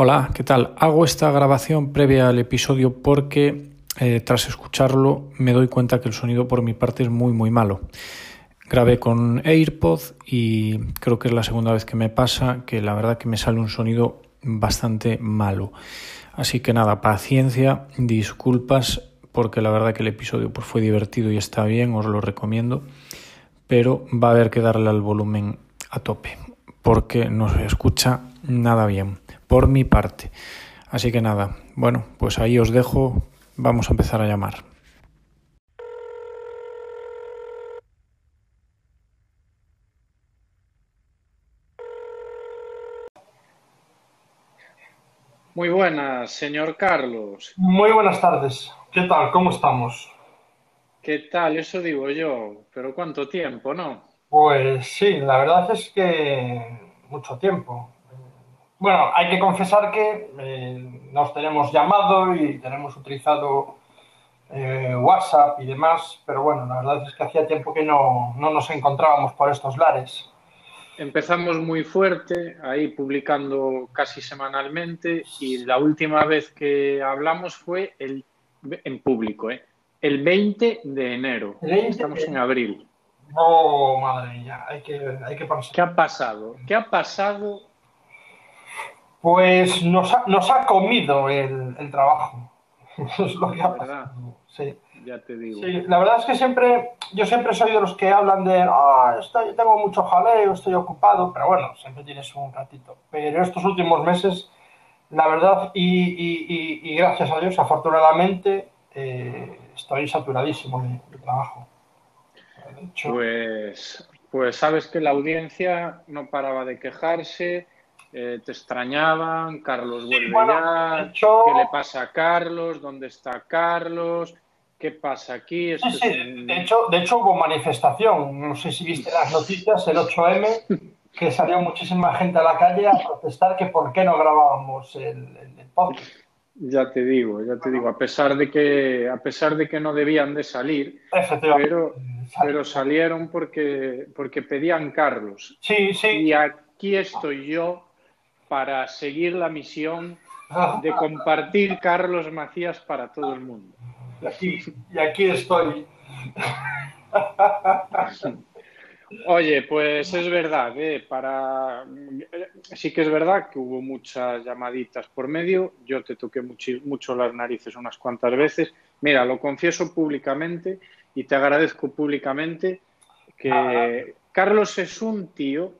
Hola, ¿qué tal? Hago esta grabación previa al episodio porque eh, tras escucharlo me doy cuenta que el sonido por mi parte es muy muy malo. Grabé con AirPod y creo que es la segunda vez que me pasa que la verdad que me sale un sonido bastante malo. Así que nada, paciencia, disculpas porque la verdad que el episodio pues, fue divertido y está bien, os lo recomiendo, pero va a haber que darle al volumen a tope porque no se escucha nada bien por mi parte. Así que nada, bueno, pues ahí os dejo, vamos a empezar a llamar. Muy buenas, señor Carlos. Muy buenas tardes. ¿Qué tal? ¿Cómo estamos? ¿Qué tal? Eso digo yo. Pero ¿cuánto tiempo, no? Pues sí, la verdad es que mucho tiempo. Bueno, hay que confesar que eh, nos tenemos llamado y tenemos utilizado eh, WhatsApp y demás, pero bueno, la verdad es que hacía tiempo que no, no nos encontrábamos por estos lares. Empezamos muy fuerte, ahí publicando casi semanalmente, y la última vez que hablamos fue el, en público, ¿eh? el 20 de enero. 20 Estamos en abril. Oh, madre mía, hay que, hay que pensar. ¿Qué ha pasado? ¿Qué ha pasado pues nos ha, nos ha comido el, el trabajo. es lo que ha pasado. Sí. Ya te digo. Sí, la verdad es que siempre, yo siempre soy de los que hablan de, ah, estoy, tengo mucho jaleo, estoy ocupado, pero bueno, siempre tienes un ratito. Pero estos últimos meses, la verdad, y, y, y, gracias a Dios, afortunadamente, eh, estoy saturadísimo de, de trabajo. pues, pues sabes que la audiencia no paraba de quejarse eh, te extrañaban, Carlos vuelve ya, ¿qué le pasa a Carlos? ¿Dónde está Carlos? ¿Qué pasa aquí? Sí, sí. de, hecho, de hecho hubo manifestación, no sé si viste las noticias, el 8M, que salió muchísima gente a la calle a protestar que por qué no grabábamos el, el, podcast. Ya te digo, ya te digo, a pesar de que, a pesar de que no debían de salir, pero, pero salieron porque, porque pedían Carlos. Sí, sí. Y aquí estoy yo para seguir la misión de compartir Carlos Macías para todo el mundo. Y aquí, y aquí estoy. Oye, pues es verdad, ¿eh? para sí que es verdad que hubo muchas llamaditas por medio. Yo te toqué mucho, mucho las narices unas cuantas veces. Mira, lo confieso públicamente y te agradezco públicamente que ah. Carlos es un tío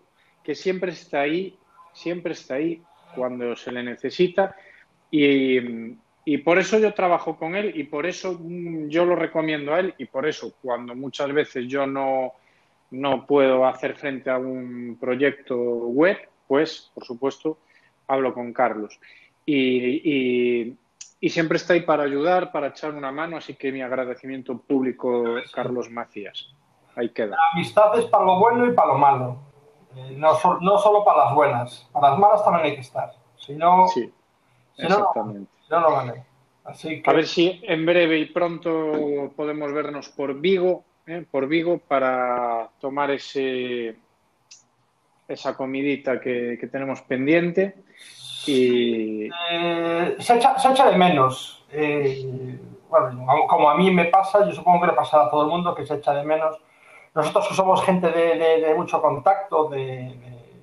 que siempre está ahí siempre está ahí cuando se le necesita y, y, por eso yo trabajo con él y por eso yo lo recomiendo a él y por eso cuando muchas veces yo no, no puedo hacer frente a un proyecto web, pues por supuesto hablo con Carlos. Y, y, y, siempre está ahí para ayudar, para echar una mano, así que mi agradecimiento público, Carlos Macías. Ahí queda. La amistad es para lo bueno y para lo malo. Eh, no, no, solo para las buenas, para las malas también hay que estar. Si no, sí, exactamente. No, no, no Así que... A ver si en breve y pronto podemos vernos por Vigo, ¿eh? por Vigo, para tomar ese esa comidita que, que tenemos pendiente. Y... Eh, se, echa, se, echa, de menos. Eh, bueno, como a mí me pasa, yo supongo que le pasa a todo el mundo que se echa de menos nosotros que somos gente de, mucho contacto, de,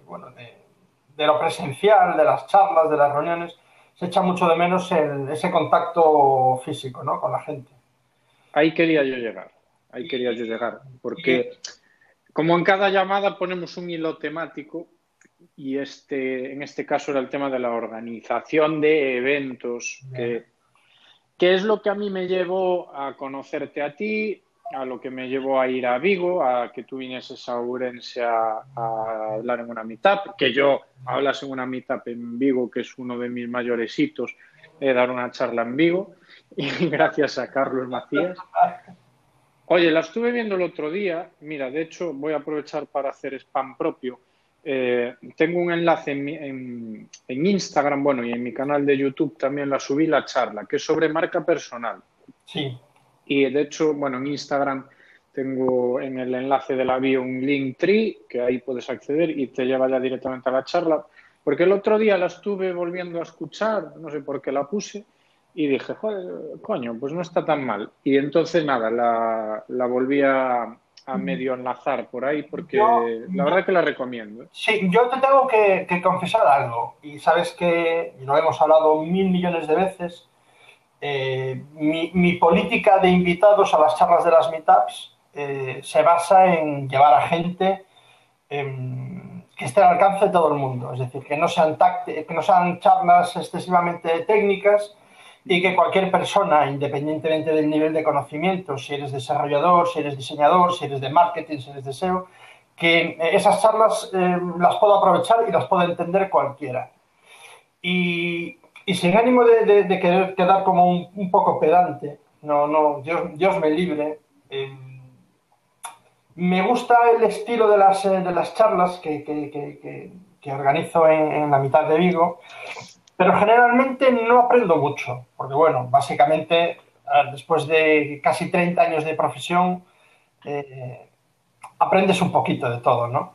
bueno, de, lo presencial, de las charlas, de las reuniones, se echa mucho de menos ese contacto físico ¿no? con la gente. Ahí quería yo llegar, ahí quería yo llegar, porque como en cada llamada ponemos un hilo temático y este, en este caso era el tema de la organización de eventos, que, que es lo que a mí me llevó a conocerte a ti, a lo que me llevó a ir a Vigo, a que tú vinieses a Urense a, hablar en una meetup, que yo hablas en una meetup en Vigo, que es uno de mis mayores hitos, eh, dar una charla en Vigo, y gracias a Carlos Macías. Oye, la estuve viendo el otro día, mira, de hecho voy a aprovechar para hacer spam propio. Eh, tengo un enlace en, en, en Instagram, bueno, y en mi canal de YouTube también la subí la charla, que es sobre marca personal. Sí. Y de hecho, bueno, en Instagram tengo en el enlace de la bio un link tree que ahí puedes acceder y te lleva ya directamente a la charla. Porque el otro día la estuve volviendo a escuchar, no sé por qué la puse, y dije, joder, coño, pues no está tan mal. Y entonces nada, la, la volví a, a medio enlazar por ahí porque la verdad que la recomiendo. ¿eh? Sí, yo te tengo que, confesar algo y sabes que lo hemos hablado mil millones de veces. Eh, mi, política de invitados a las charlas de las meetups eh, se basa en llevar a gente em, que esté al alcance de todo el mundo, es decir, que no sean, que no sean charlas excesivamente técnicas, y que cualquier persona, independientemente del nivel de conocimiento, si eres desarrollador, si eres diseñador, si eres de marketing, si eres de SEO, que esas charlas eh, las pueda aprovechar y las pueda entender cualquiera. Y, sin ánimo de, querer quedar como un, poco pedante, no, no, Dios, me libre, eh, me gusta el estilo de las, eh, de las charlas que, que, organizo en, la mitad de Vigo, pero generalmente no aprendo mucho, porque bueno, básicamente después de casi 30 años de profesión, eh, aprendes un poquito de todo, ¿no?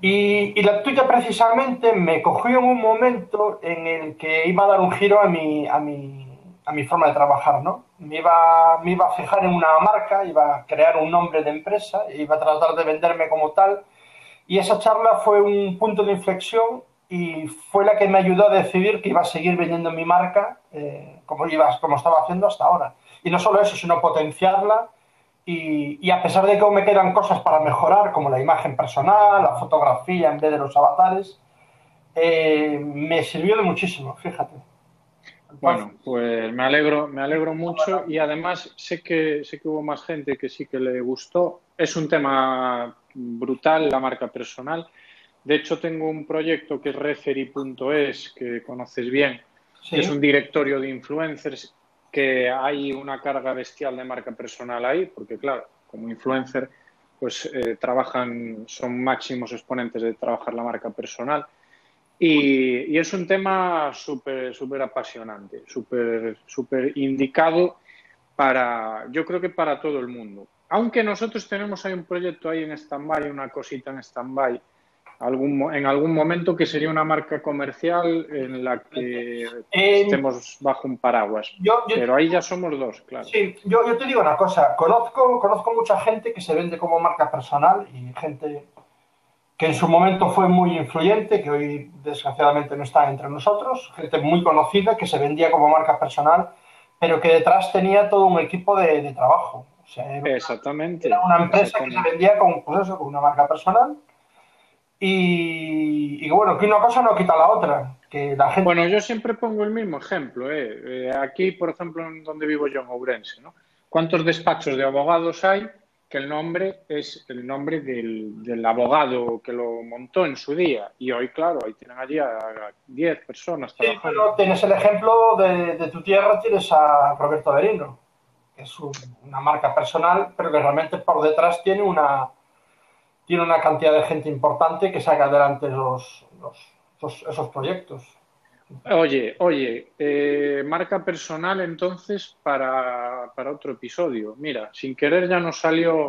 Y, la tuya precisamente me cogió en un momento en el que iba a dar un giro a mi, a mi, a mi forma de trabajar, ¿no? Me iba, me iba a fijar en una marca, iba a crear un nombre de empresa, iba a tratar de venderme como tal, y esa charla fue un punto de inflexión y fue la que me ayudó a decidir que iba a seguir vendiendo mi marca eh, como, iba, como estaba haciendo hasta ahora. Y no solo eso, sino potenciarla y, y, a pesar de que me quedan cosas para mejorar, como la imagen personal, la fotografía en vez de los avatares, eh, me sirvió de muchísimo, fíjate. bueno, pues me alegro, me alegro mucho y además sé que, sé que hubo más gente que sí que le gustó. Es un tema brutal, la marca personal. De hecho, tengo un proyecto que es referee.es, que conoces bien, que es un directorio de influencers, que hay una carga bestial de marca personal ahí, porque claro, como influencer, pues eh, trabajan, son máximos exponentes de trabajar la marca personal. Y, es un tema súper súper apasionante, súper súper indicado para, yo creo que para todo el mundo. Aunque nosotros tenemos ahí un proyecto ahí en stand-by, una cosita en stand-by, algún, en algún momento que sería una marca comercial en la que estemos bajo un paraguas. Pero ahí ya somos dos, claro. Sí, yo, yo, te digo una cosa, conozco, conozco mucha gente que se vende como marca personal y gente que en su momento fue muy influyente, que hoy desgraciadamente no está entre nosotros, gente muy conocida que se vendía como marca personal, pero que detrás tenía todo un equipo de, trabajo. Exactamente. Era una empresa que se vendía con, pues eso, con una marca personal y, bueno, que una cosa no quita la otra. Que la gente... Bueno, yo siempre pongo el mismo ejemplo. ¿eh? eh aquí, por ejemplo, en donde vivo yo, en Ourense, ¿no? ¿Cuántos despachos de abogados hay que el nombre es el nombre del, abogado que lo montó en su día? Y hoy, claro, ahí tienen allí a 10 personas trabajando. Sí, pero tienes el ejemplo de, tu tierra, tienes a Roberto Berino, que es una marca personal, pero que realmente por detrás tiene una tiene una cantidad de gente importante que saca adelante los, esos proyectos. Oye, oye, eh, marca personal entonces para, otro episodio. Mira, sin querer ya nos salió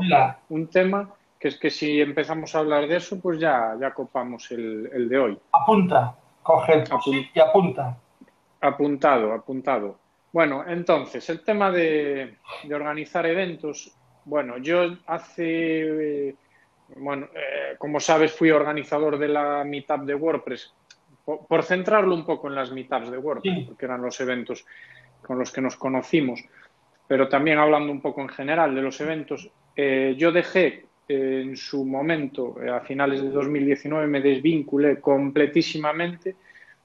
un tema que es que si empezamos a hablar de eso, pues ya, ya copamos el, de hoy. Apunta, coge el y apunta. Apuntado, apuntado. Bueno, entonces, el tema de, de organizar eventos. Bueno, yo hace bueno, eh, como sabes, fui organizador de la meetup de WordPress, por, centrarlo un poco en las meetups de WordPress, porque eran los eventos con los que nos conocimos, pero también hablando un poco en general de los eventos, eh, yo dejé eh, en su momento, a finales de 2019, me desvinculé completísimamente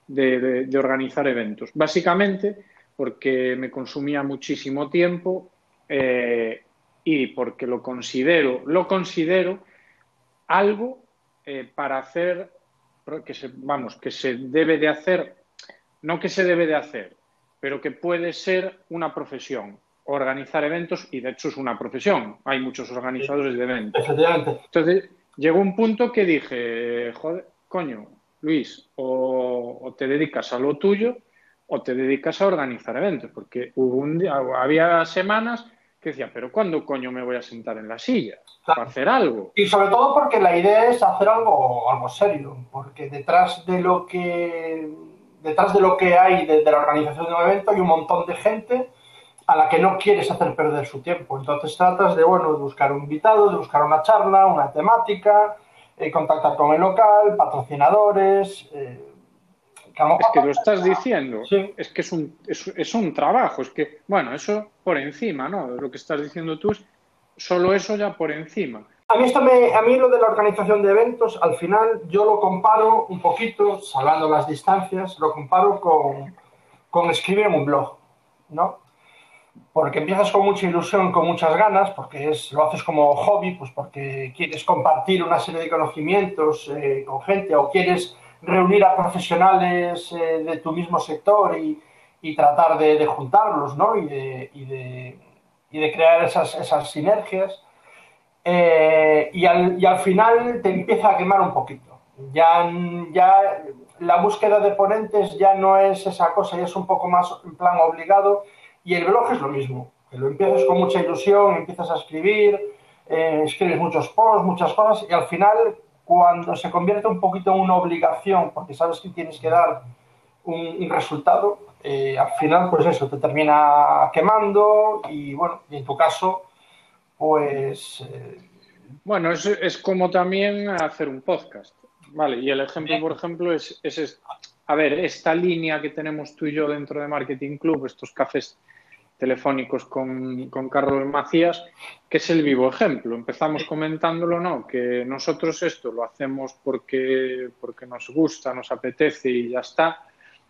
de, de organizar eventos. Básicamente porque me consumía muchísimo tiempo y porque lo considero, lo considero algo eh, para hacer, que se, vamos, que se debe de hacer, no que se debe de hacer, pero que puede ser una profesión. Organizar eventos, y de hecho es una profesión, hay muchos organizadores de eventos. Entonces, llegó un punto que dije, joder, coño, Luis, o, te dedicas a lo tuyo o te dedicas a organizar eventos, porque hubo un día, había semanas que decía, pero ¿cuándo coño me voy a sentar en la silla? Para hacer algo. Y sobre todo porque la idea es hacer algo, algo serio, porque detrás de lo que detrás de lo que hay de, la organización de un evento hay un montón de gente a la que no quieres hacer perder su tiempo. Entonces tratas de, bueno, de buscar un invitado, de buscar una charla, una temática, eh, contactar con el local, patrocinadores. Eh, es que lo estás diciendo, es que es un, es, un trabajo, es que, bueno, eso por encima, ¿no? Lo que estás diciendo tú es solo eso ya por encima. A mí, esto me, a mí lo de la organización de eventos, al final yo lo comparo un poquito, salvando las distancias, lo comparo con, con escribir en un blog, ¿no? Porque empiezas con mucha ilusión, con muchas ganas, porque es, lo haces como hobby, pues porque quieres compartir una serie de conocimientos eh, con gente o quieres reunir a profesionales eh, de tu mismo sector y, y tratar de, de, juntarlos, ¿no? Y de, y de, y de crear esas, esas sinergias. Eh, y, al, y, al, final te empieza a quemar un poquito. Ya, ya la búsqueda de ponentes ya no es esa cosa, ya es un poco más en plan obligado. Y el blog es lo mismo, que lo empiezas con mucha ilusión, empiezas a escribir, eh, escribes muchos posts, muchas cosas, y al final, cuando se convierte un poquito en una obligación, porque sabes que tienes que dar un, un resultado, eh, al final, pues eso, te termina quemando y bueno, y en tu caso, pues... Eh... Bueno, es, es, como también hacer un podcast, ¿vale? Y el ejemplo, por ejemplo, es, es, a ver, esta línea que tenemos tú y yo dentro de Marketing Club, estos cafés telefónicos con, con Carlos Macías, que es el vivo ejemplo. Empezamos comentándolo, ¿no? Que nosotros esto lo hacemos porque, porque nos gusta, nos apetece y ya está.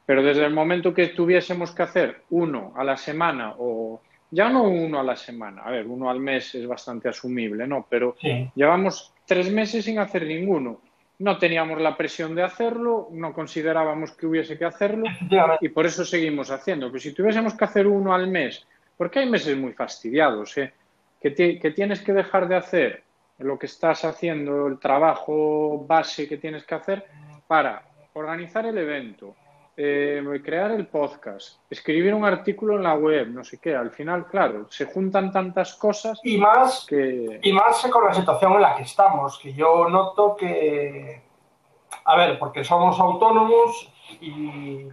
Pero desde el momento que tuviésemos que hacer uno a la semana o ya no uno a la semana, a ver, uno al mes es bastante asumible, ¿no? Pero llevamos tres meses sin hacer ninguno. No teníamos la presión de hacerlo, no considerábamos que hubiese que hacerlo y por eso seguimos haciendo. Pero si tuviésemos que hacer uno al mes, porque hay meses muy fastidiados, ¿eh? que, que tienes que dejar de hacer lo que estás haciendo, el trabajo base que tienes que hacer para organizar el evento, eh, crear el podcast, escribir un artículo en la web, no sé qué. Al final, claro, se juntan tantas cosas. Y más, que... y más con la situación en la que estamos, que yo noto que. A ver, porque somos autónomos y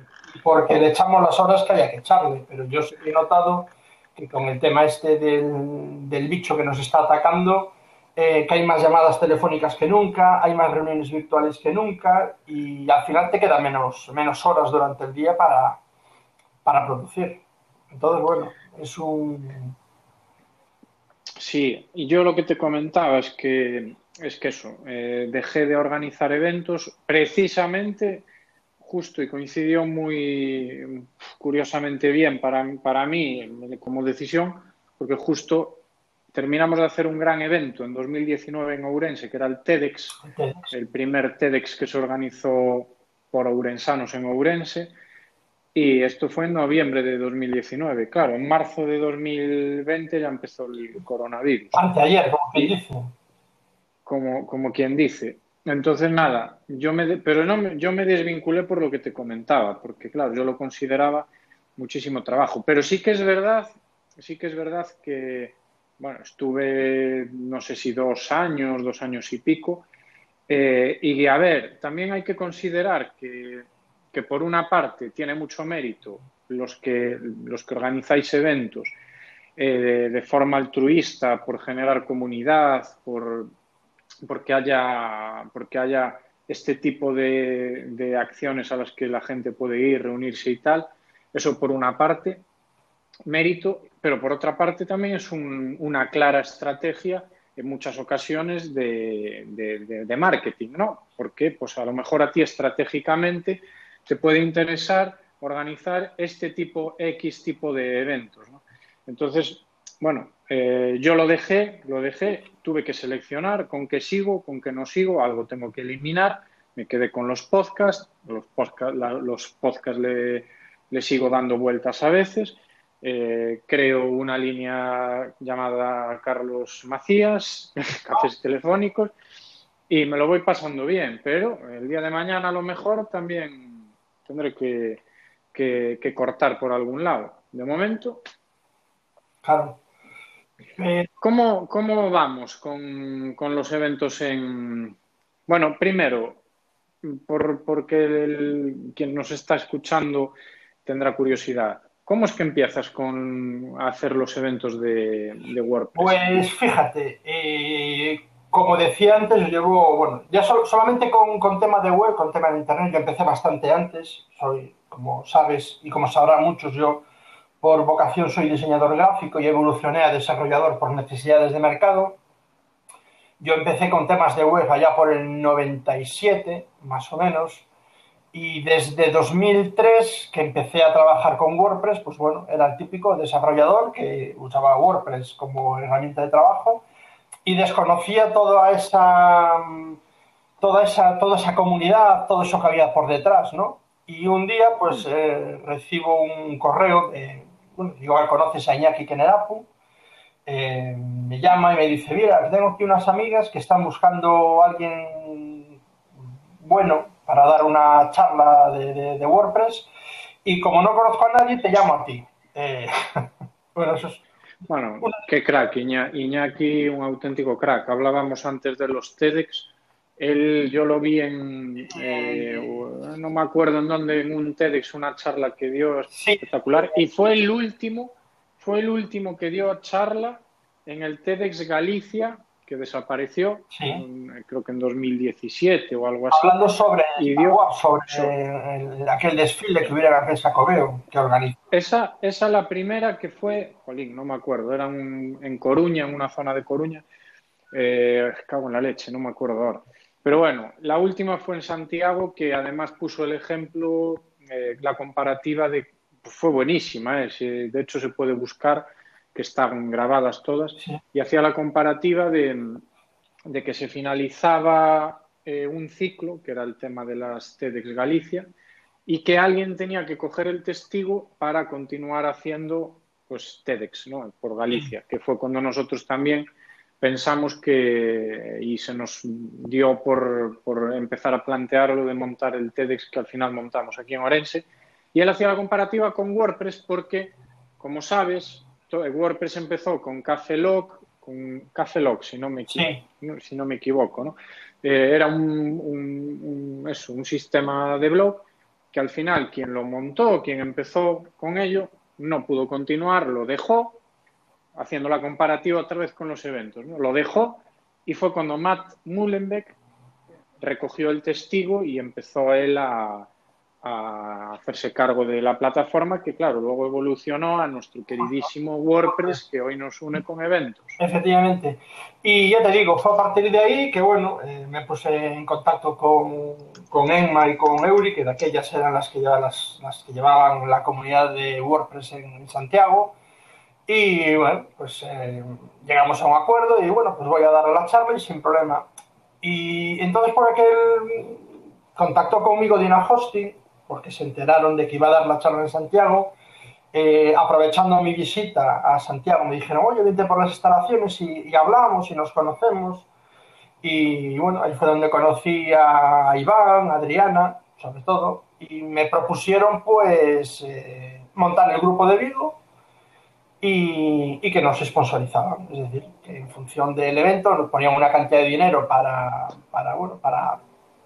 porque le echamos las horas que haya que echarle, pero yo sí he notado que con el tema este del, del bicho que nos está atacando, eh, que hay más llamadas telefónicas que nunca, hay más reuniones virtuales que nunca y al final te quedan menos, menos horas durante el día para, para producir. Entonces, bueno, es un... Sí, y yo lo que te comentaba es que es que eso, eh, dejé de organizar eventos precisamente justo y coincidió muy curiosamente bien para, para mí como decisión, porque justo terminamos de hacer un gran evento en 2019 en Ourense, que era el TEDx, el primer TEDx que se organizó por ourensanos en Ourense. Y esto fue en noviembre de 2019. Claro, en marzo de 2020 ya empezó el coronavirus. Anteayer, como quien dice. Como, como quien dice. Entonces, nada, yo me, pero no, yo me desvinculé por lo que te comentaba, porque claro, yo lo consideraba muchísimo trabajo. Pero sí que es verdad, sí que es verdad que, bueno, estuve, no sé si dos años, dos años y pico. Eh, y a ver, también hay que considerar que, que, por una parte tiene mucho mérito los que, los que organizáis eventos eh, de, forma altruista, por generar comunidad, por, porque, haya, porque haya este tipo de, de acciones a las que la gente puede ir, reunirse y tal. Eso por una parte mérito, pero por otra parte también es un, una clara estrategia en muchas ocasiones de, de, marketing, ¿no? Porque pues a lo mejor a ti estratégicamente te puede interesar organizar este tipo, X tipo de eventos, ¿no? Entonces, bueno, eh, yo lo dejé, lo dejé, tuve que seleccionar con qué sigo, con qué no sigo, algo tengo que eliminar, me quedé con los podcasts, los podcasts, los podcasts le, le sigo dando vueltas a veces, eh, creo una línea llamada Carlos Macías, cafés telefónicos, y me lo voy pasando bien, pero el día de mañana a lo mejor también tendré que, que, que cortar por algún lado. De momento. Claro. Eh, ¿Cómo, ¿Cómo, vamos con, con, los eventos en... Bueno, primero, por, porque el, quien nos está escuchando tendrá curiosidad. ¿Cómo es que empiezas con hacer los eventos de, WordPress? Pues fíjate, eh, como decía antes, llevo, bueno, ya solamente con, con temas de web, con temas de internet, yo empecé bastante antes. Soy, como sabes y como sabrán muchos, yo por vocación soy diseñador gráfico y evolucioné a desarrollador por necesidades de mercado. Yo empecé con temas de web allá por el 97, más o menos, y desde 2003 que empecé a trabajar con WordPress, pues bueno, era el típico desarrollador que usaba WordPress como herramienta de trabajo y desconocía toda esa, toda esa, toda esa comunidad, todo eso que había por detrás, ¿no? Y un día, pues, eh, recibo un correo de, bueno, igual conoces a Iñaki Kenerapu, eh, me llama y me dice, mira, tengo aquí unas amigas que están buscando a alguien bueno para dar una charla de, WordPress y como no conozco a nadie, te llamo a ti. Eh, bueno, eso es bueno, qué crack, Iñaki, un auténtico crack. Hablábamos antes de los TEDx. Él, yo lo vi en, eh, no me acuerdo en dónde, en un TEDx, una charla que dio espectacular. Y fue el último, fue el último que dio charla en el TEDx Galicia que desapareció, creo que en 2017 o algo así. Hablando sobre, y sobre, aquel desfile que hubiera en Sacobeo que organizó. Esa, esa la primera que fue, jolín, no me acuerdo, era en Coruña, en una zona de Coruña. Eh, cago en la leche, no me acuerdo ahora. Pero bueno, la última fue en Santiago, que además puso el ejemplo, eh, la comparativa de. fue buenísima, eh, de hecho se puede buscar que estaban grabadas todas, y hacía la comparativa de, que se finalizaba eh, un ciclo, que era el tema de las TEDx Galicia, y que alguien tenía que coger el testigo para continuar haciendo pues TEDx ¿no? por Galicia, que fue cuando nosotros también pensamos que, y se nos dio por, por empezar a plantearlo de montar el TEDx que al final montamos aquí en Orense, y él hacía la comparativa con WordPress porque, como sabes, WordPress empezó con Cafelog, con si no me equivoco, si no me equivoco, ¿no? Eh, era un, un, sistema de blog que al final quien lo montó, quien empezó con ello, no pudo continuar, lo dejó, haciendo la comparativa otra vez con los eventos, ¿no? Lo dejó y fue cuando Matt Mullenbeck recogió el testigo y empezó él a, a hacerse cargo de la plataforma que, claro, luego evolucionó a nuestro queridísimo WordPress que hoy nos une con eventos. Efectivamente. Y ya te digo, fue a partir de ahí que, bueno, eh, me puse en contacto con, con Enma y con Euri, que de aquellas eran las que, las, las que llevaban la comunidad de WordPress en Santiago. Y bueno, pues eh, llegamos a un acuerdo y bueno, pues voy a dar la charla y sin problema. Y entonces por aquel contacto conmigo Dina Hosting porque se enteraron de que iba a dar la charla en Santiago. Eh, aprovechando mi visita a Santiago, me dijeron, oye, vente por las instalaciones y, hablamos y nos conocemos. Y bueno, ahí fue donde conocí a Iván, a Adriana, sobre todo, y me propusieron pues eh, montar el grupo de Vigo y, y, que nos sponsorizaban. Es decir, que en función del evento nos ponían una cantidad de dinero para, para, bueno, para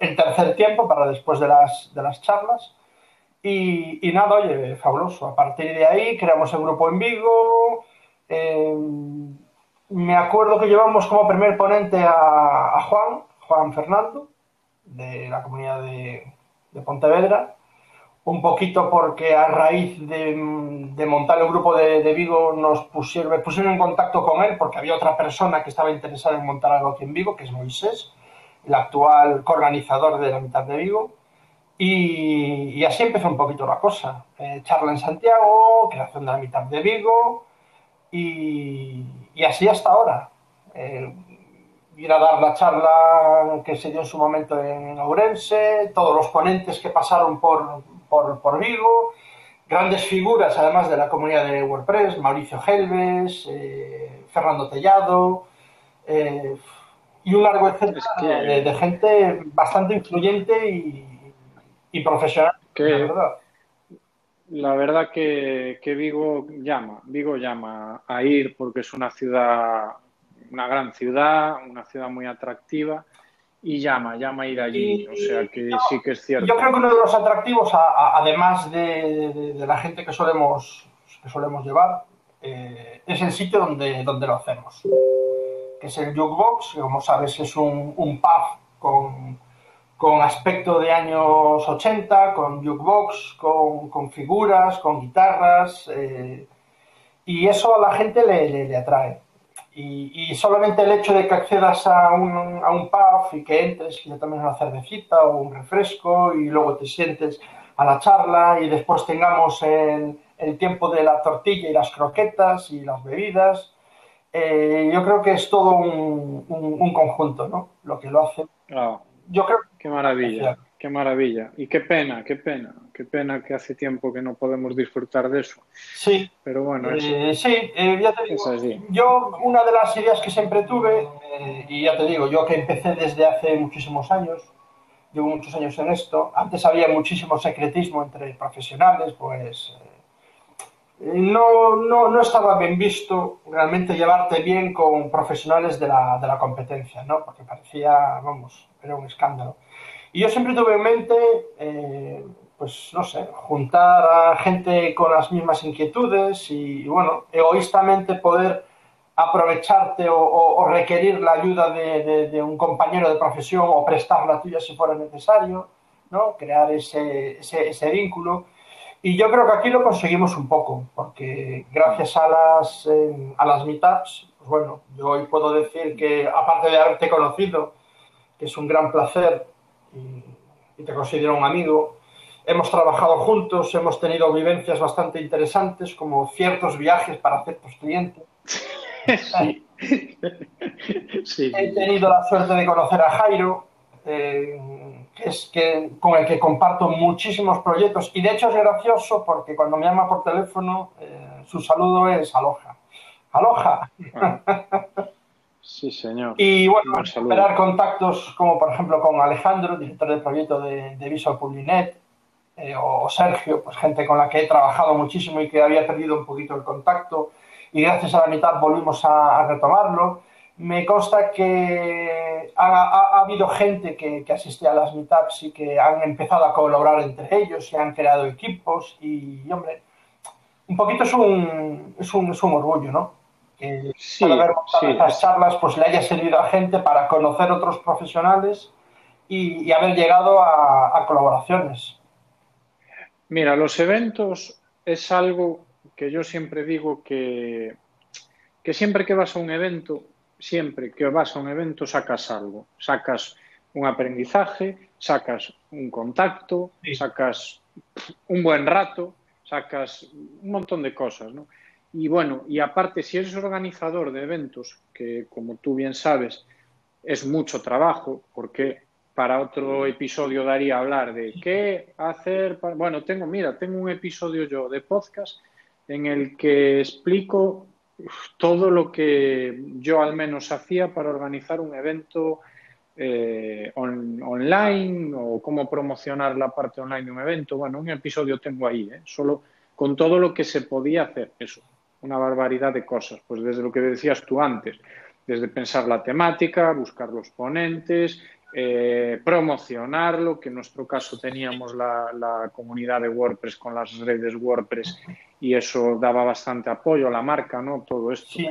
el tercer tiempo para después de las, de las charlas. Y, nada, oye, fabuloso. A partir de ahí creamos el grupo en Vigo. Eh, me acuerdo que llevamos como primer ponente a, Juan, Juan Fernando, de la comunidad de, Pontevedra. Un poquito porque a raíz de, montar el grupo de, Vigo nos pusieron, pusieron en contacto con él porque había otra persona que estaba interesada en montar algo aquí en Vigo, que es Moisés el actual coorganizador de la mitad de Vigo. Y, así empezó un poquito la cosa. Eh, charla en Santiago, creación de la mitad de Vigo y, así hasta ahora. Eh, ir a dar la charla que se dio en su momento en Ourense, todos los ponentes que pasaron por, por, Vigo, grandes figuras además de la comunidad de WordPress, Mauricio Helves, eh, Fernando Tellado, y un largo etcétera de, gente bastante influyente y, profesional, verdad. la verdad que, que, Vigo llama, Vigo llama a ir porque es una ciudad, una gran ciudad, una ciudad muy atractiva y llama, llama a ir allí. o sea que sí que es cierto. Yo creo que uno de los atractivos, a, a, además de, de, de, la gente que solemos, que solemos llevar, eh, es el sitio donde, donde lo hacemos. Es el Jukebox, que como sabes es un, un pub con, con, aspecto de años 80, con jukebox, con, con figuras, con guitarras. Eh, y eso a la gente le, le, atrae. Y, solamente el hecho de que accedas a un, a un pub y que entres, ya también una cervecita o un refresco y luego te sientes a la charla y después tengamos el, el tiempo de la tortilla y las croquetas y las bebidas. Eh, yo creo que es todo un, un, un, conjunto, ¿no? Lo que lo hace. Oh, yo creo Qué maravilla, qué maravilla. Y qué pena, qué pena, qué pena que hace tiempo que no podemos disfrutar de eso. Sí. Pero bueno, eh, sí, eh, ya te digo. Yo, una de las ideas que siempre tuve, y ya te digo, yo que empecé desde hace muchísimos años, llevo muchos años en esto, antes había muchísimo secretismo entre profesionales, pues no, no, no, estaba bien visto realmente llevarte bien con profesionales de la, de la, competencia, ¿no? Porque parecía, vamos, era un escándalo. Y yo siempre tuve en mente, eh, pues no sé, juntar a gente con las mismas inquietudes y, bueno, egoístamente poder aprovecharte o, requerir la ayuda de, de, un compañero de profesión o prestar la tuya si fuera necesario, ¿no? Crear ese, ese vínculo. Y yo creo que aquí lo conseguimos un poco, porque gracias a las, eh, a las meetups, pues bueno, yo hoy puedo decir que aparte de haberte conocido, que es un gran placer y, y te considero un amigo, hemos trabajado juntos, hemos tenido vivencias bastante interesantes, como ciertos viajes para ciertos clientes. Sí. sí. He tenido la suerte de conocer a Jairo, eh, que es que, con el que comparto muchísimos proyectos y de hecho es gracioso porque cuando me llama por teléfono eh, su saludo es aloja. Aloja. Ah. Sí, señor. Y bueno, esperar contactos como por ejemplo con Alejandro, director del proyecto de, de Visual Publinet, eh, o Sergio, pues gente con la que he trabajado muchísimo y que había perdido un poquito el contacto y gracias a la mitad volvimos a, a retomarlo me consta que ha, ha, ha habido gente que, que, asistía a las meetups y que han empezado a colaborar entre ellos y han creado equipos y, hombre, un poquito es un, es un, es un orgullo, ¿no? Que sí, haber sí. estas charlas pues le haya servido a gente para conocer otros profesionales y, y haber llegado a, a colaboraciones. Mira, los eventos es algo que yo siempre digo que, que siempre que vas a un evento siempre que vas a un evento sacas algo, sacas un aprendizaje, sacas un contacto, sí. sacas un buen rato, sacas un montón de cosas, ¿no? Y bueno, y aparte, si eres organizador de eventos, que como tú bien sabes, es mucho trabajo, porque para otro episodio daría hablar de qué hacer. Para... Bueno, tengo, mira, tengo un episodio yo de podcast en el que explico todo lo que yo al menos hacía para organizar un evento eh, on, online o cómo promocionar la parte online de un evento. Bueno, un episodio tengo ahí, ¿eh? solo con todo lo que se podía hacer, eso, una barbaridad de cosas, pues desde lo que decías tú antes, desde pensar la temática, buscar los ponentes, eh, promocionarlo, que en nuestro caso teníamos la, la, comunidad de WordPress con las redes WordPress y eso daba bastante apoyo a la marca, ¿no? Todo esto. Sí.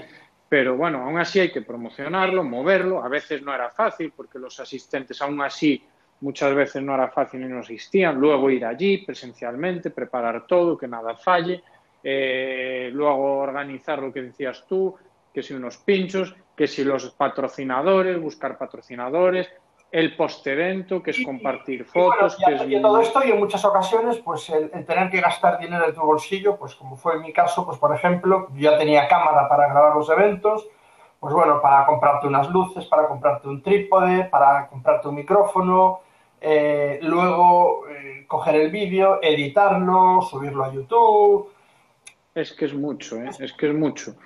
Pero bueno, aún así hay que promocionarlo, moverlo. A veces no era fácil porque los asistentes aún así muchas veces no era fácil y no existían. Luego ir allí presencialmente, preparar todo, que nada falle. Eh, luego organizar lo que decías tú, que si unos pinchos, que si los patrocinadores, buscar patrocinadores, el post-evento, que es compartir fotos. Y, bueno, y, que es... todo esto, y en muchas ocasiones, pues el, el, tener que gastar dinero en tu bolsillo, pues como fue en mi caso, pues por ejemplo, yo ya tenía cámara para grabar los eventos, pues bueno, para comprarte unas luces, para comprarte un trípode, para comprarte un micrófono, eh, luego eh, coger el vídeo, editarlo, subirlo a YouTube. Es que es mucho, ¿eh? es que es mucho.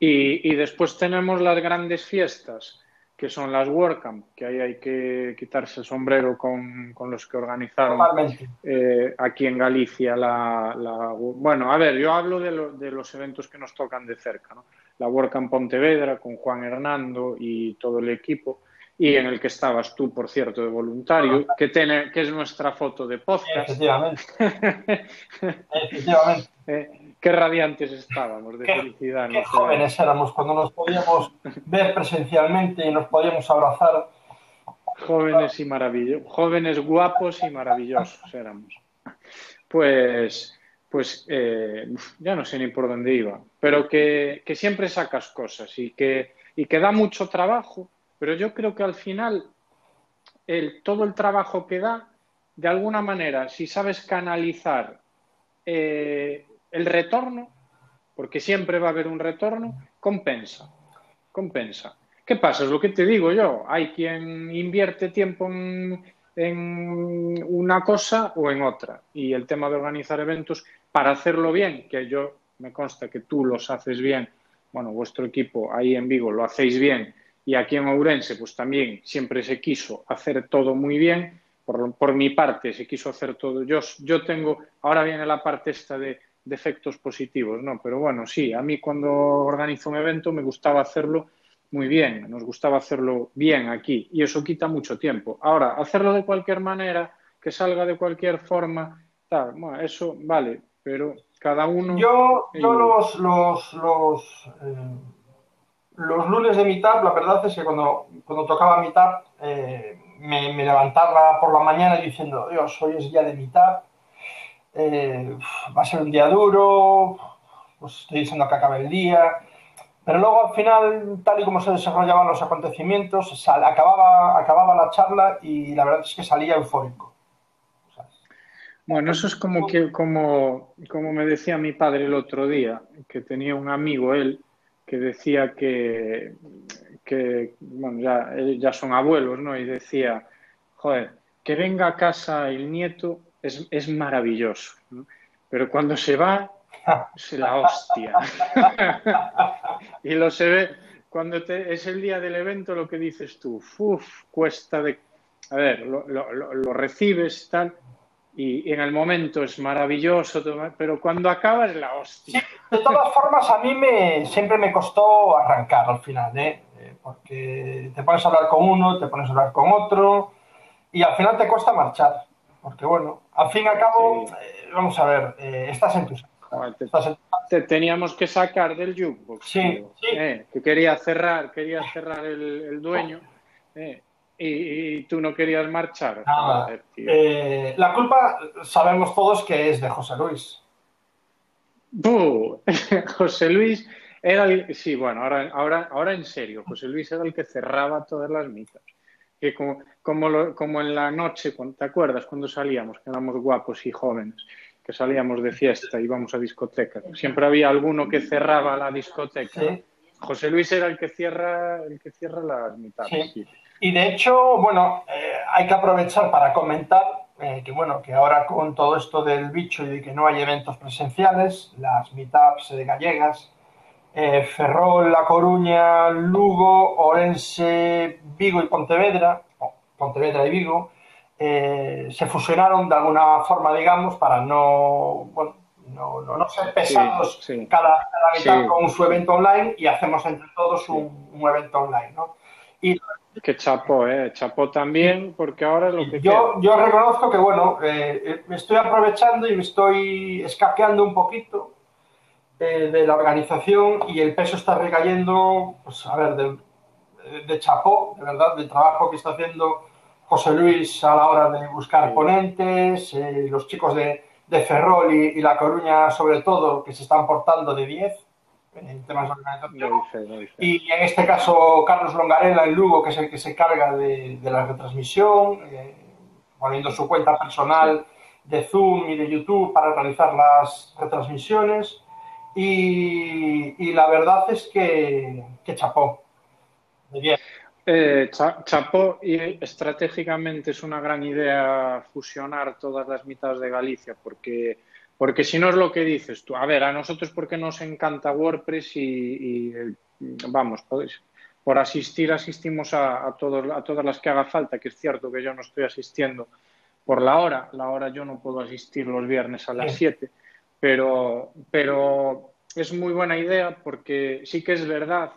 Y después tenemos las grandes fiestas que son las WordCamp, que ahí hay que quitarse el sombrero con, con los que organizaron eh, aquí en Galicia la, la, Bueno, a ver, yo hablo de, lo, de, los eventos que nos tocan de cerca, ¿no? La WordCamp Pontevedra con Juan Hernando y todo el equipo, y en el que estabas tú, por cierto, de voluntario, que, tiene, que es nuestra foto de podcast. Efectivamente. Efectivamente. Eh, qué radiantes estábamos de felicidad. Qué jóvenes éramos cuando nos podíamos ver presencialmente y nos podíamos abrazar. Jóvenes y maravillosos, jóvenes guapos y maravillosos éramos. Pues, pues eh, ya no sé ni por dónde iba, pero que, que siempre sacas cosas y que, y que da mucho trabajo, pero yo creo que al final el, todo el trabajo que da, de alguna manera, si sabes canalizar eh, el retorno, porque siempre va a haber un retorno, compensa, compensa. ¿Qué pasa? Es lo que te digo yo. Hay quien invierte tiempo en, en una cosa o en otra. Y el tema de organizar eventos para hacerlo bien, que yo me consta que tú los haces bien, bueno, vuestro equipo ahí en Vigo lo hacéis bien y aquí en Ourense pues también siempre se quiso hacer todo muy bien. Por, por mi parte se quiso hacer todo. Yo, yo tengo, ahora viene la parte esta de defectos positivos, ¿no? Pero bueno, sí, a mí cuando organizo un evento me gustaba hacerlo muy bien, nos gustaba hacerlo bien aquí y eso quita mucho tiempo. Ahora, hacerlo de cualquier manera, que salga de cualquier forma, tal, bueno, eso vale, pero cada uno... Yo, yo los, los, los, eh, los, lunes de mitad, la verdad es que cuando, tocaba mitad eh, me, me, levantaba por la mañana diciendo, Dios, hoy es día de mitad, eh, va a ser un día duro, pues estoy diciendo que acabe el día, pero luego al final, tal y como se desarrollaban los acontecimientos, sal, acababa, acababa la charla y la verdad es que salía eufórico. Bueno, eso es como que, como, como me decía mi padre el otro día, que tenía un amigo él que decía que, que bueno, ya, ya son abuelos, ¿no? Y decía, joder, que venga a casa el nieto es, es maravilloso. ¿no? Pero cuando se va, es la hostia. y lo se ve, cuando te, es el día del evento, lo que dices tú, uff, cuesta de... A ver, lo, lo, lo recibes, tal, y, y, en el momento es maravilloso, pero cuando acaba es la hostia. De todas formas, a mí me, siempre me costó arrancar al final, ¿eh? porque te pones a hablar con uno, te pones a hablar con otro, y al final te cuesta marchar. Porque bueno, al fin y al cabo, sí. eh, vamos a ver, eh, estás en tu te, teníamos que sacar del jukebox. Sí, sí. Eh, que quería cerrar, quería cerrar el, el dueño. Eh, y, y, tú no querías marchar. Nada. Joder, eh, la culpa sabemos todos que es de José Luis. ¡Buh! José Luis era el. Sí, bueno, ahora, ahora, ahora en serio, José Luis era el que cerraba todas las mitas que como, como, lo, como en la noche, ¿te acuerdas cuando salíamos, que éramos guapos y jóvenes, que salíamos de fiesta y íbamos a discotecas? Siempre había alguno que cerraba la discoteca. Sí. José Luis era el que cierra, el que cierra las mitades. Sí. Y de hecho, bueno, eh, hay que aprovechar para comentar eh, que bueno, que ahora con todo esto del bicho y de que no hay eventos presenciales, las meetups de gallegas, eh, Ferrol, La Coruña, Lugo, Orense, Vigo y Pontevedra, oh, Pontevedra y Vigo, eh, se fusionaron de alguna forma, digamos, para no, bueno, no, no, no ser pesados sí, sí. cada, cada mitad sí. con su evento online y hacemos entre todos un, un evento online, ¿no? Y, que chapó, ¿eh? Chapó también, porque ahora es lo que yo, yo reconozco que, bueno, eh, me estoy aprovechando y me estoy escaqueando un poquito eh, de la organización y el peso está recayendo, pues a ver, de, de, chapó, de verdad, del trabajo que está haciendo José Luis a la hora de buscar sí. ponentes, eh, los chicos de, de Ferrol y, y, La Coruña sobre todo, que se están portando de 10 en temas de organización. No dice, no dice. Y en este caso Carlos Longarela en Lugo, que es el que se carga de, de la retransmisión, eh, poniendo su cuenta personal de Zoom y de YouTube para realizar las retransmisiones. Y, y, la verdad es que, que chapó. Muy bien. Eh, chapó y estratégicamente es una gran idea fusionar todas las mitades de Galicia porque, porque si no es lo que dices tú. A ver, a nosotros porque nos encanta WordPress y, y vamos, podéis, por asistir asistimos a, a, todos, a todas las que haga falta, que es cierto que yo no estoy asistiendo por la hora, la hora yo no puedo asistir los viernes a las 7, pero, pero es muy buena idea porque sí que es verdad,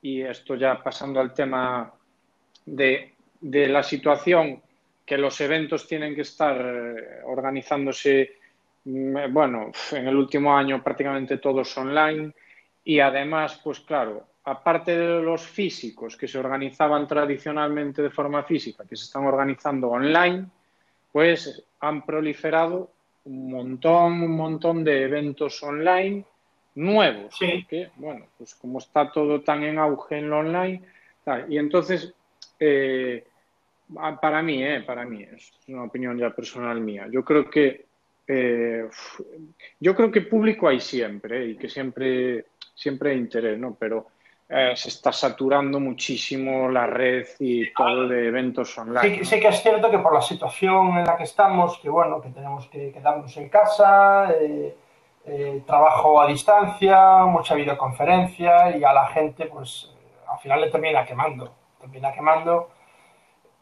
y esto ya pasando al tema de, de la situación, que los eventos tienen que estar eh, organizándose, bueno, en el último año prácticamente todos online y además, pues claro, aparte de los físicos que se organizaban tradicionalmente de forma física, que se están organizando online, pues han proliferado un montón, un montón de eventos online nuevos. Sí. Porque, bueno, pues como está todo tan en auge en lo online, tal, y entonces, eh, para mí, eh, para mí, es una opinión ya personal mía, yo creo que eh, yo creo que público hay siempre y que siempre, siempre hay interés, ¿no? Pero eh, se está saturando muchísimo la red y todo de eventos online. Sí, sí, que es cierto que por la situación en la que estamos, que bueno, que tenemos que quedarnos en casa, eh, trabajo a distancia, mucha videoconferencia y a la gente, pues al final le termina quemando, termina quemando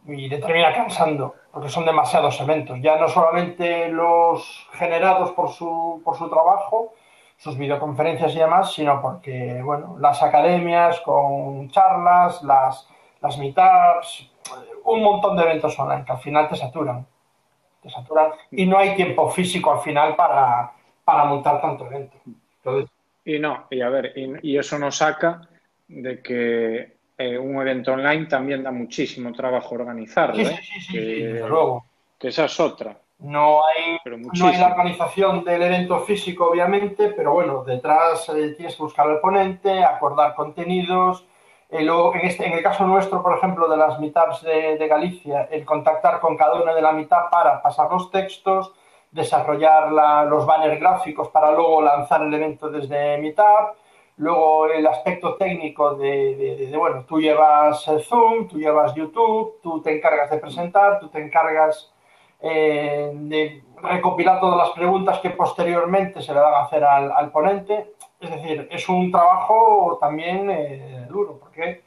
y le termina cansando, porque son demasiados eventos. Ya no solamente los generados por su, por su trabajo, sus videoconferencias y demás, sino porque, bueno, las academias con charlas, las, las meetups, un montón de eventos online que al final te saturan. Te saturan y no hay tiempo físico al final para, para montar tanto evento. Y no, y a ver, y, y eso nos saca de que eh, un evento online también da muchísimo trabajo organizarlo, sí, ¿eh? sí, sí, sí, que, desde luego. que esa es otra. No hay, no hay la organización del evento físico, obviamente, pero bueno, detrás eh, tienes que buscar al ponente, acordar contenidos. Eh, luego, en, este, en el caso nuestro, por ejemplo, de las meetups de, de Galicia, el contactar con cada una de la mitad para pasar los textos, desarrollar la- los banners gráficos para luego lanzar el evento desde Meetup. Luego el aspecto técnico de, de- de- de, bueno, tú llevas Zoom, tú llevas YouTube, tú te encargas de presentar, tú te encargas eh, de recopilar todas las preguntas que posteriormente se le van a hacer al, al ponente. Es decir, es un trabajo también eh, duro, porque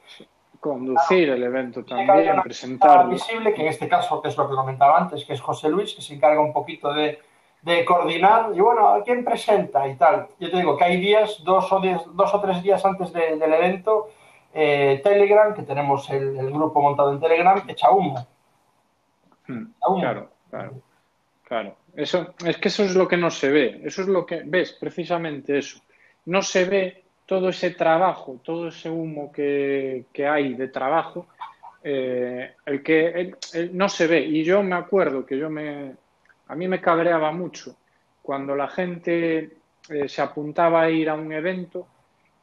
Conducir el evento también, presentarlo. visible, que en este caso, que es lo que comentaba antes, que es José Luis, que se encarga un poquito de, de coordinar, y bueno, ¿a quién presenta y tal? Yo te digo que hay días, dos o, diez- dos o tres días antes de- del evento, eh, Telegram, que tenemos el, el grupo montado en Telegram, echa humo. Mm, Aún. Claro, claro, claro. Eso, es que eso es lo que no se ve. Eso es lo que ves, precisamente eso. No se ve todo ese trabajo, todo ese humo que, que hay de trabajo, eh, el que el- el- no se ve. Y yo me acuerdo que yo me, a mí me cabreaba mucho cuando la gente eh, se apuntaba a ir a un evento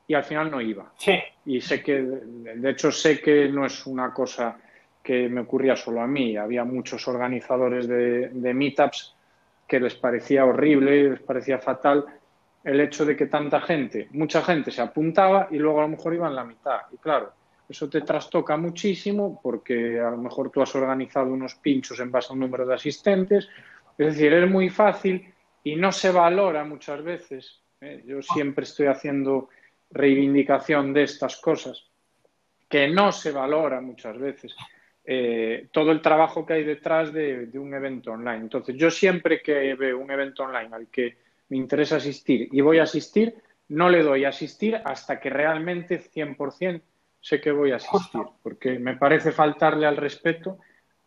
y al final no iba. Sí, Y sé que, de hecho, sé que no es una cosa que me ocurría solo a mí. Había muchos organizadores de, de meetups que les parecía horrible, les parecía fatal el hecho de que tanta gente, mucha gente se apuntaba y luego a lo mejor iban la mitad. Y claro, eso te trastoca muchísimo porque a lo mejor tú has organizado unos pinchos en base a un número de asistentes. Es decir, es muy fácil y no se valora muchas veces. ¿eh? Yo siempre estoy haciendo reivindicación de estas cosas, que no se valora muchas veces eh, todo el trabajo que hay detrás de, de, un evento online. Entonces, yo siempre que veo un evento online al que me interesa asistir y voy a asistir, no le doy a asistir hasta que realmente 100% sé que voy a asistir, porque me parece faltarle al respeto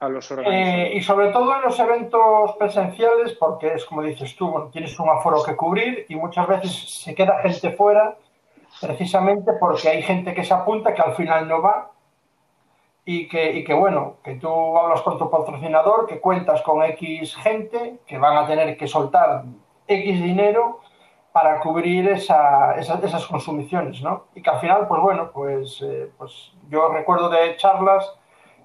a los organizadores. Eh, y sobre todo en los eventos presenciales, porque es como dices tú, bueno, tienes un aforo que cubrir y muchas veces se queda gente fuera precisamente porque hay gente que se apunta que al final no va y que, y que bueno, que tú hablas con tu patrocinador, que cuentas con X gente que van a tener que soltar X dinero para cubrir esa, esas, esas consumiciones, ¿no? Y que al final, pues bueno, pues, eh, pues yo recuerdo de charlas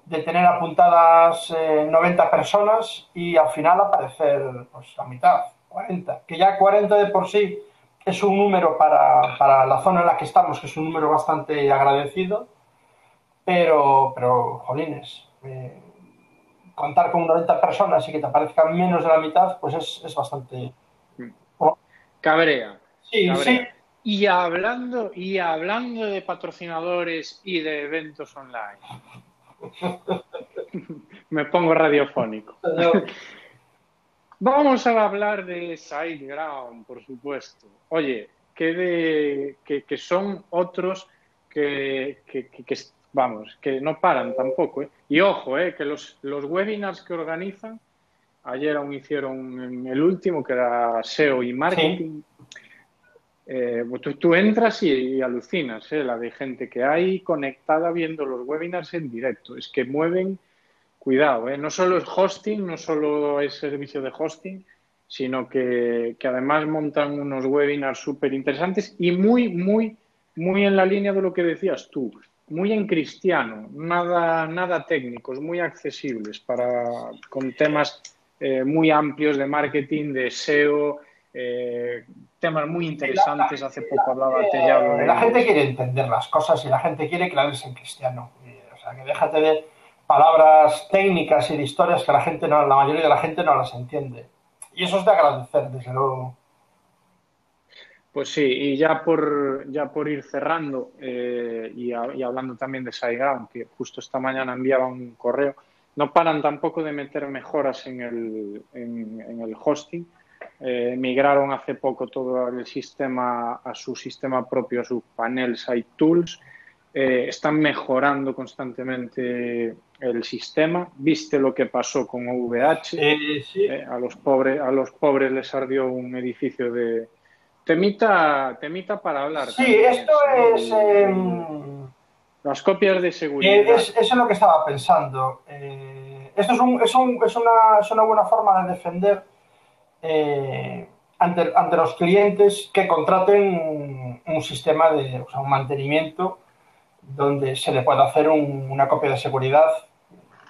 de tener apuntadas eh, 90 personas y al final aparecer pues la mitad, 40. Que ya 40 de por sí es un número para, para la zona en la que estamos, que es un número bastante agradecido, pero, pero jolines, eh, contar con 90 personas y que te aparezcan menos de la mitad, pues es, es bastante... Cabrea. Sí, cabrea. sí. Y hablando, y hablando de patrocinadores y de eventos online, me pongo radiofónico. Vamos a hablar de SideGround, por supuesto. Oye, que, de, que, son otros que, que, vamos, que no paran tampoco. ¿eh? Y ojo, eh, que los, los webinars que organizan, ayer aún hicieron el último, que era SEO y marketing. Eh, pues tú, entras y, alucinas, ¿eh? la de gente que hay conectada viendo los webinars en directo. Es que mueven, cuidado, ¿eh? no solo es hosting, no solo es servicio de hosting, sino que, que además montan unos webinars súper interesantes y muy, muy, muy en la línea de lo que decías tú, muy en cristiano, nada, nada técnicos, muy accesibles para, con temas eh, muy amplios de marketing, de SEO, eh, temas muy interesantes. Hace poco hablaba de... La gente quiere entender las cosas y la gente quiere creerse en cristiano. O sea, que déjate de palabras técnicas y de historias que la gente no, la mayoría de la gente no las entiende. Y eso es de agradecer, desde luego. Pues sí, y ya por, ya por ir cerrando eh, y, hablando también de SiteGround, que justo esta mañana enviaba un correo, no paran tampoco de meter mejoras en el, en el hosting eh, migraron hace poco todo el sistema a su sistema propio, a su panel Site Tools. Eh, están mejorando constantemente el sistema. ¿Viste lo que pasó con OVH? Eh, a, los pobres, a los pobres les ardió un edificio de... Temita, temita para hablar. Sí, esto es... Em, las copias de seguridad. Es, eso es lo que estaba pensando. esto es, un, es, un, es, una, es una buena forma de defender eh, ante, los clientes que contraten un, sistema de o sea, un mantenimiento donde se le pueda hacer una copia de seguridad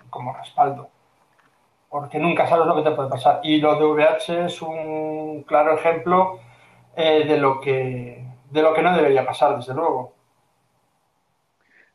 como respaldo. Porque nunca sabes lo que te puede pasar. Y lo de VH es un claro ejemplo eh, de, lo que, de lo que no debería pasar, desde luego.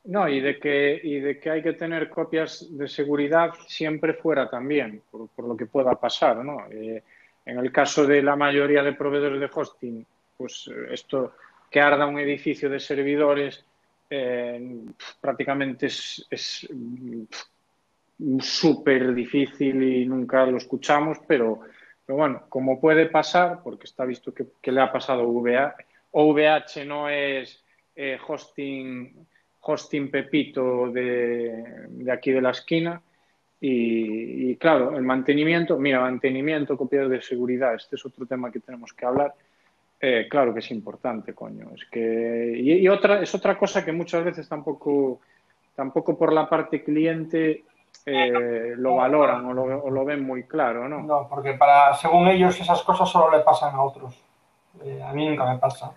No, y de que, y de que hay que tener copias de seguridad siempre fuera también, por, por lo que pueda pasar, ¿no? Eh, en el caso de la mayoría de proveedores de hosting, pues eh, esto que arda un edificio de servidores eh, prácticamente es mm, súper difícil y nunca lo escuchamos, pero, bueno, como puede pasar, porque está visto que, le ha pasado a VH, OVH no es eh, hosting, hosting pepito de aquí de la esquina, y, claro, el mantenimiento, mira, mantenimiento, copias de seguridad, este es otro tema que tenemos que hablar. Eh, claro que es importante, coño. Es que, y, otra, es otra cosa que muchas veces tampoco, tampoco por la parte cliente eh, lo valoran o lo, lo, ven muy claro, ¿no? No, porque para, según ellos, esas cosas solo le pasan a otros. Eh, a mí nunca me pasa.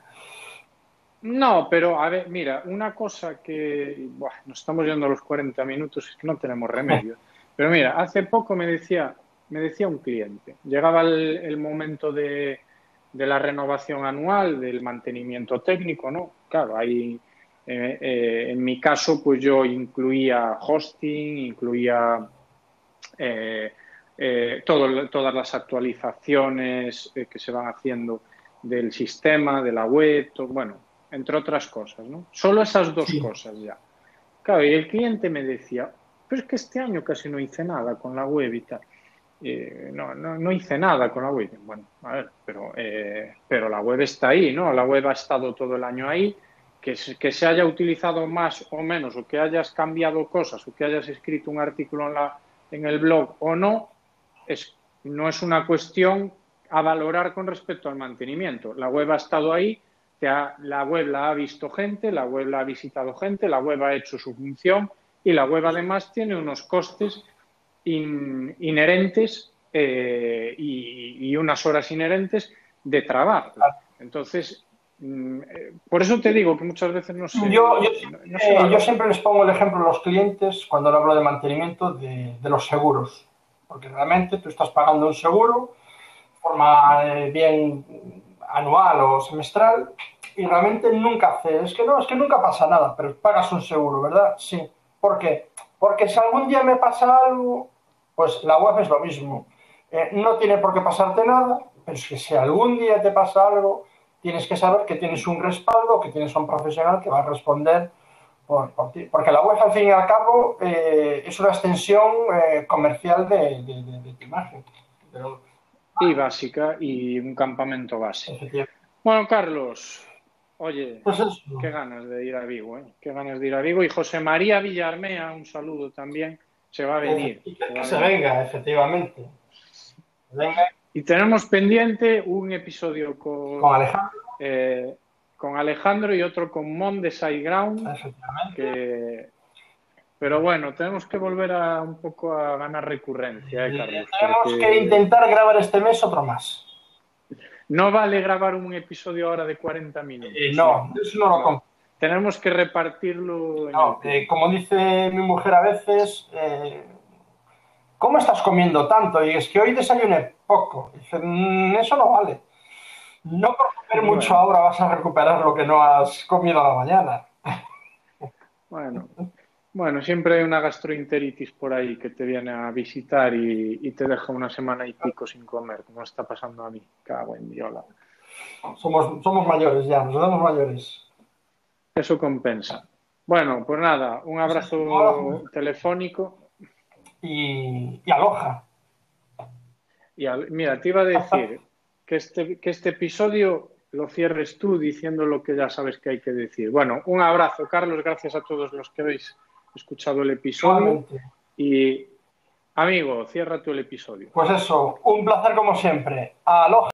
No, pero a ver, mira, una cosa que buah, nos estamos yendo a los 40 minutos, es que no tenemos remedio. Pero mira, hace poco me decía, me decía un cliente, llegaba el, momento de, la renovación anual, del mantenimiento técnico, ¿no? Claro, ahí, eh, eh, en mi caso, pues yo incluía hosting, incluía eh, todas las actualizaciones que se van haciendo del sistema, de la web, bueno, entre otras cosas, ¿no? Solo esas dos cosas ya. Claro, y el cliente me decía, pero es que este año casi no hice nada con la web y tal. Eh, no, no, no, hice nada con la web. Bueno, a ver, pero, eh, pero la web está ahí, ¿no? La web ha estado todo el año ahí. Que se, que se haya utilizado más o menos, o que hayas cambiado cosas, o que hayas escrito un artículo en, la, en el blog o no, es, no es una cuestión a valorar con respecto al mantenimiento. La web ha estado ahí, te la web la ha visto gente, la web la ha visitado gente, la web ha hecho su función y la web además tiene unos costes inherentes eh, y, unas horas inherentes de trabajo. Entonces, mm, eh, por eso te digo que muchas veces no sé. Yo, eh, yo, siempre les pongo el ejemplo a los clientes cuando hablo de mantenimiento de, los seguros. Porque realmente tú estás pagando un seguro de forma bien anual o semestral y realmente nunca hace. Es que no, es que nunca pasa nada, pero pagas un seguro, ¿verdad? Sí. ¿Por qué? Porque si algún día me pasa algo, pues la web es lo mismo. Eh, no tiene por qué pasarte nada, pero es que si algún día te pasa algo, tienes que saber que tienes un respaldo, que tienes un profesional que va a responder por, ti. Porque la web, al fin y al cabo, eh, es una extensión eh, comercial de, tu imagen. Y básica, y un campamento base. Bueno, Carlos, oye, pues qué ganas de ir a Vigo, ¿eh? Qué ganas de ir a Vigo. Y José María Villarmea, un saludo también, se va a venir. Que se, venga, efectivamente. Y tenemos pendiente un episodio con, con Alejandro. Eh, con Alejandro y otro con Mon de Sideground. Que... Pero bueno, tenemos que volver a un poco a ganar recurrencia, ¿eh, Carlos? Tenemos que intentar grabar este mes otro más. No vale grabar un episodio ahora de 40 minutos. Eh, no, eso no lo compro. Tenemos que repartirlo. no, eh, como dice mi mujer a veces, ¿cómo estás comiendo tanto? Y es que hoy desayuné poco. Dice, mm, eso no vale. No por comer mucho ahora vas a recuperar lo que no has comido a la mañana. Bueno, bueno, siempre hay una gastroenteritis por ahí que te viene a visitar y, te deja una semana y pico sin comer, como está pasando a mí. Cago en viola. Somos, somos mayores ya, nos damos mayores. Eso compensa. Bueno, pues nada, un abrazo telefónico. Y, y aloja. Y mira, te iba a decir, que este, que este episodio lo cierres tú diciendo lo que ya sabes que hay que decir. Bueno, un abrazo, Carlos, gracias a todos los que habéis escuchado el episodio. Y, amigo, cierra tú el episodio. Pues eso, un placer como siempre. Aloha.